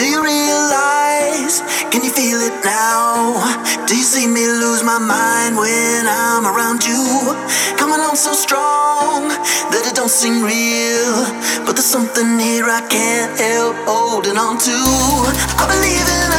Do you realize? Can you feel it now? Do you see me lose my mind when I'm around you? Coming on so strong that it don't seem real. But there's something here I can't help holding on to. I believe in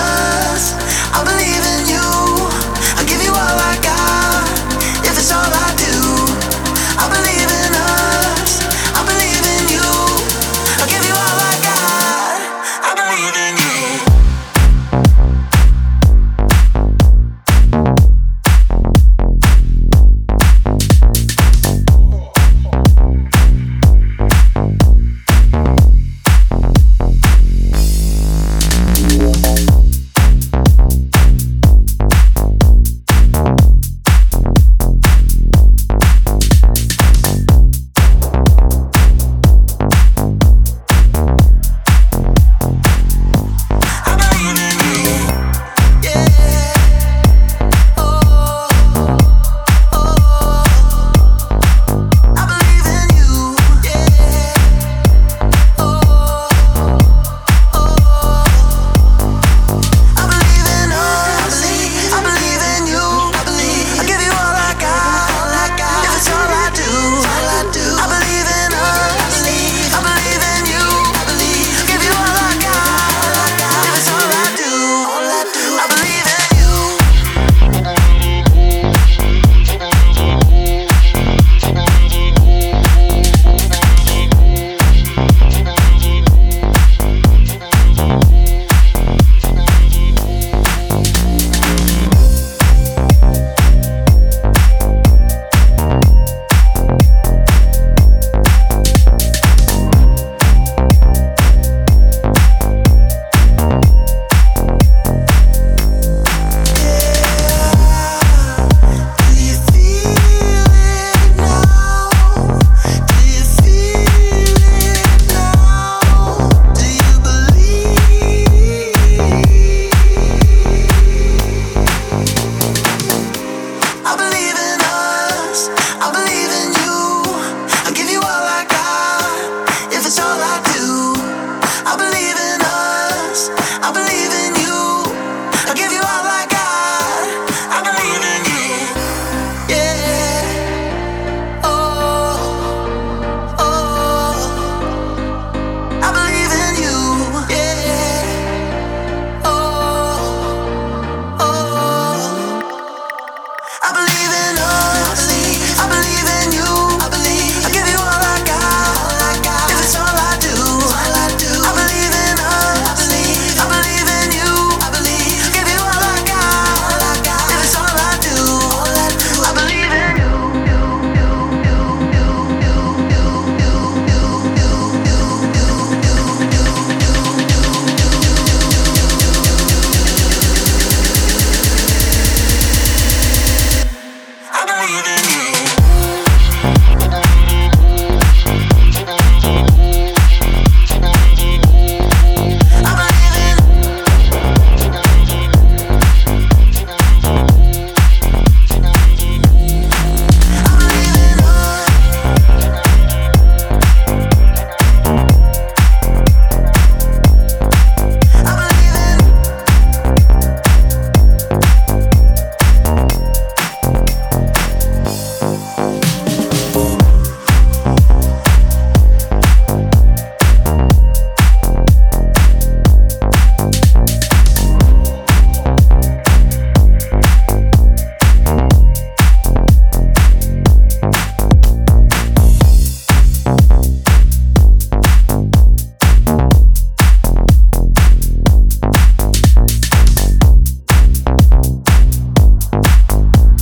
I believe.